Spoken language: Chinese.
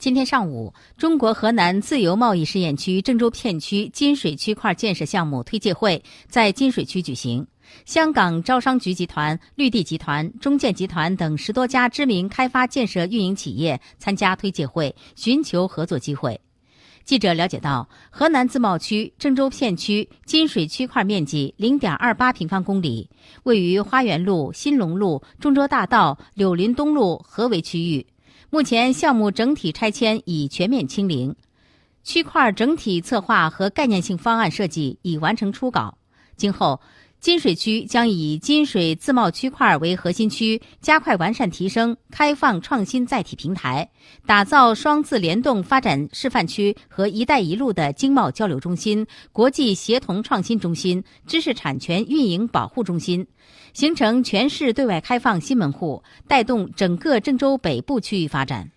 今天上午，中国河南自由贸易试验区郑州片区金水区块建设项目推介会在金水区举行。香港招商局集团、绿地集团、中建集团等十多家知名开发建设运营企业参加推介会，寻求合作机会。记者了解到，河南自贸区郑州片区金水区块面积零点二八平方公里，位于花园路、新龙路、中州大道、柳林东路合围区域。目前项目整体拆迁已全面清零，区块整体策划和概念性方案设计已完成初稿。今后，金水区将以金水自贸区块为核心区，加快完善提升开放创新载体平台，打造双自联动发展示范区和“一带一路”的经贸交流中心、国际协同创新中心、知识产权运营保护中心。形成全市对外开放新门户，带动整个郑州北部区域发展。